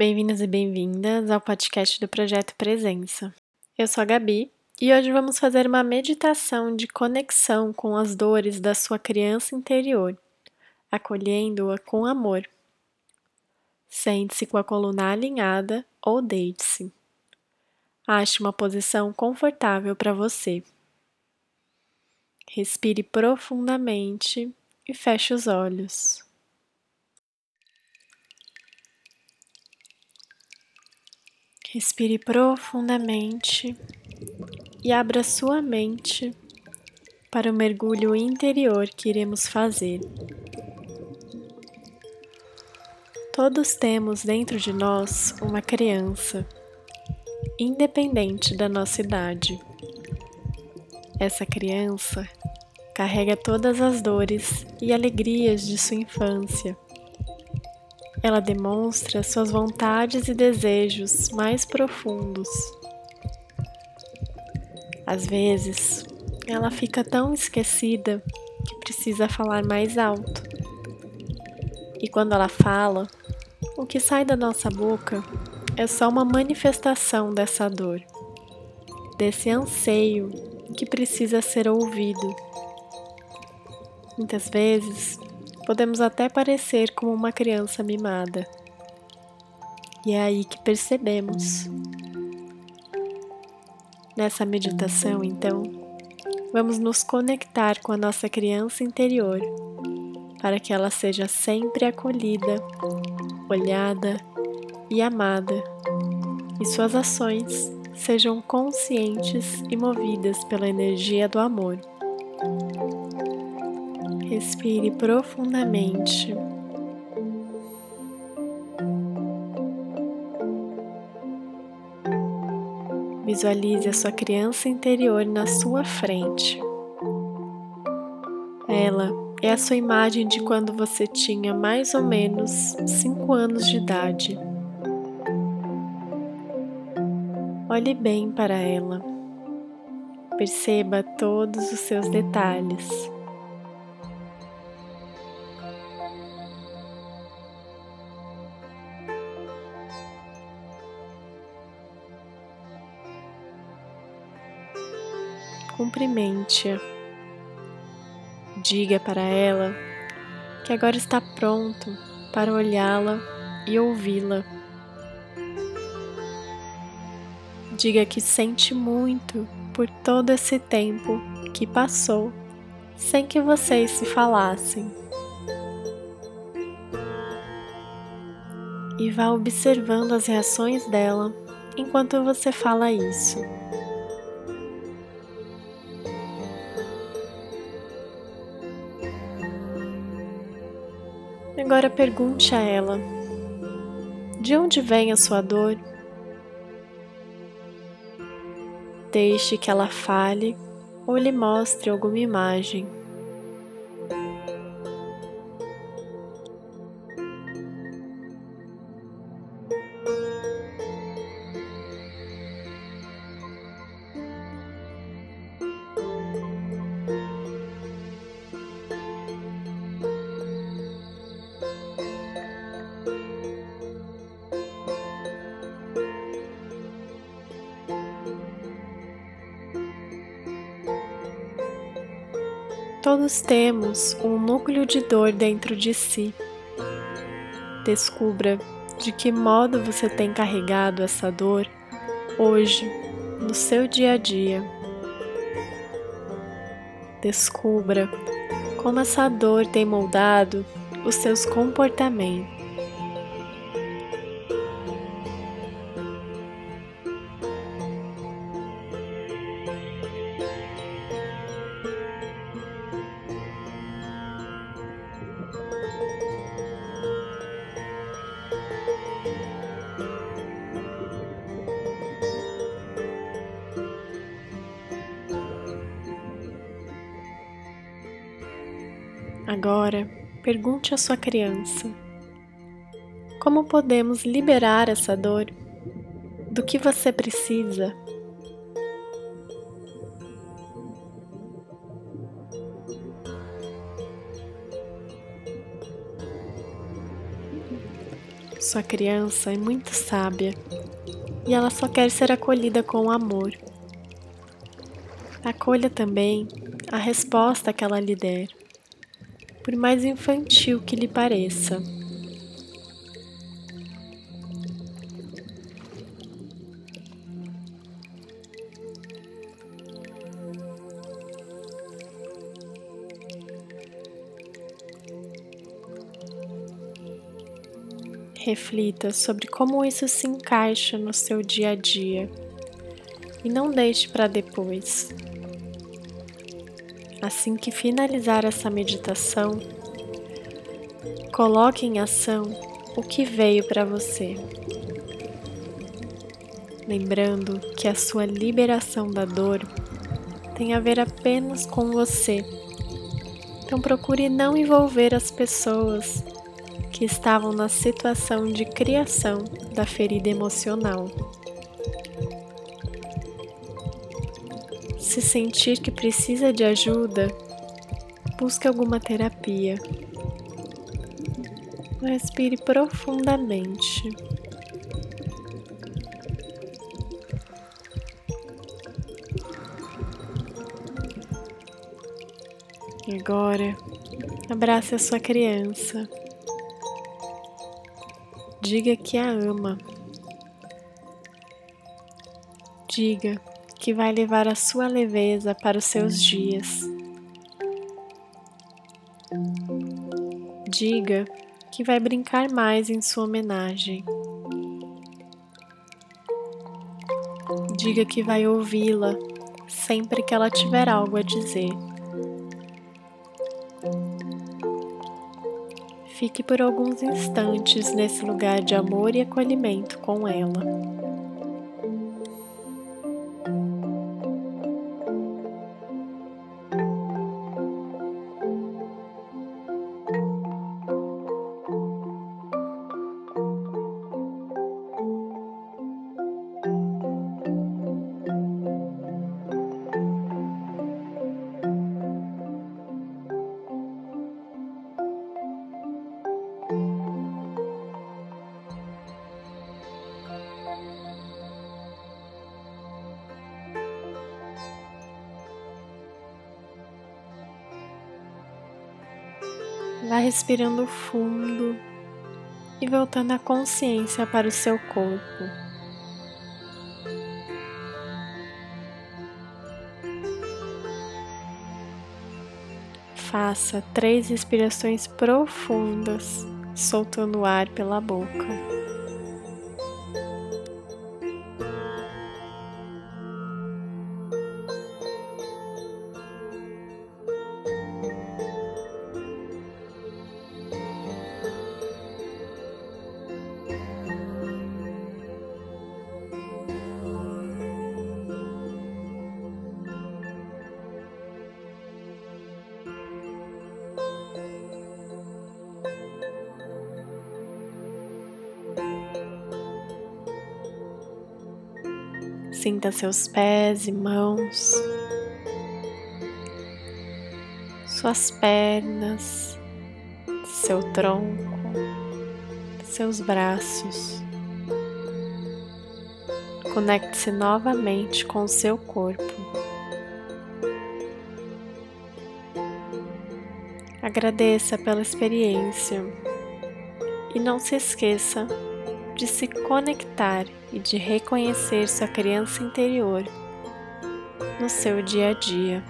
Bem-vindos e bem-vindas ao podcast do Projeto Presença. Eu sou a Gabi e hoje vamos fazer uma meditação de conexão com as dores da sua criança interior, acolhendo-a com amor. Sente-se com a coluna alinhada ou deite-se. Ache uma posição confortável para você. Respire profundamente e feche os olhos. Respire profundamente e abra sua mente para o mergulho interior que iremos fazer. Todos temos dentro de nós uma criança, independente da nossa idade. Essa criança carrega todas as dores e alegrias de sua infância ela demonstra suas vontades e desejos mais profundos. Às vezes, ela fica tão esquecida que precisa falar mais alto. E quando ela fala, o que sai da nossa boca é só uma manifestação dessa dor, desse anseio que precisa ser ouvido. Muitas vezes podemos até parecer como uma criança mimada. E é aí que percebemos. Nessa meditação, então, vamos nos conectar com a nossa criança interior para que ela seja sempre acolhida, olhada e amada, e suas ações sejam conscientes e movidas pela energia do amor. Respire profundamente. Visualize a sua criança interior na sua frente. Ela é a sua imagem de quando você tinha mais ou menos 5 anos de idade. Olhe bem para ela. Perceba todos os seus detalhes. Cumprimente-a. Diga para ela que agora está pronto para olhá-la e ouvi-la. Diga que sente muito por todo esse tempo que passou sem que vocês se falassem. E vá observando as reações dela enquanto você fala isso. Agora pergunte a ela: de onde vem a sua dor? Deixe que ela fale ou lhe mostre alguma imagem. Todos temos um núcleo de dor dentro de si. Descubra de que modo você tem carregado essa dor hoje, no seu dia a dia. Descubra como essa dor tem moldado os seus comportamentos. Agora, pergunte à sua criança: Como podemos liberar essa dor? Do que você precisa? Sua criança é muito sábia e ela só quer ser acolhida com amor. Acolha também a resposta que ela lhe der, por mais infantil que lhe pareça. Reflita sobre como isso se encaixa no seu dia a dia e não deixe para depois. Assim que finalizar essa meditação, coloque em ação o que veio para você. Lembrando que a sua liberação da dor tem a ver apenas com você. Então procure não envolver as pessoas que estavam na situação de criação da ferida emocional. Se sentir que precisa de ajuda, busque alguma terapia. Respire profundamente. E agora, abrace a sua criança. Diga que a ama. Diga que vai levar a sua leveza para os seus dias. Diga que vai brincar mais em sua homenagem. Diga que vai ouvi-la sempre que ela tiver algo a dizer. Fique por alguns instantes nesse lugar de amor e acolhimento com ela. Vá respirando fundo e voltando a consciência para o seu corpo. Faça três respirações profundas, soltando o ar pela boca. Sinta seus pés e mãos, suas pernas, seu tronco, seus braços. Conecte-se novamente com o seu corpo. Agradeça pela experiência e não se esqueça de se conectar e de reconhecer sua criança interior no seu dia a dia.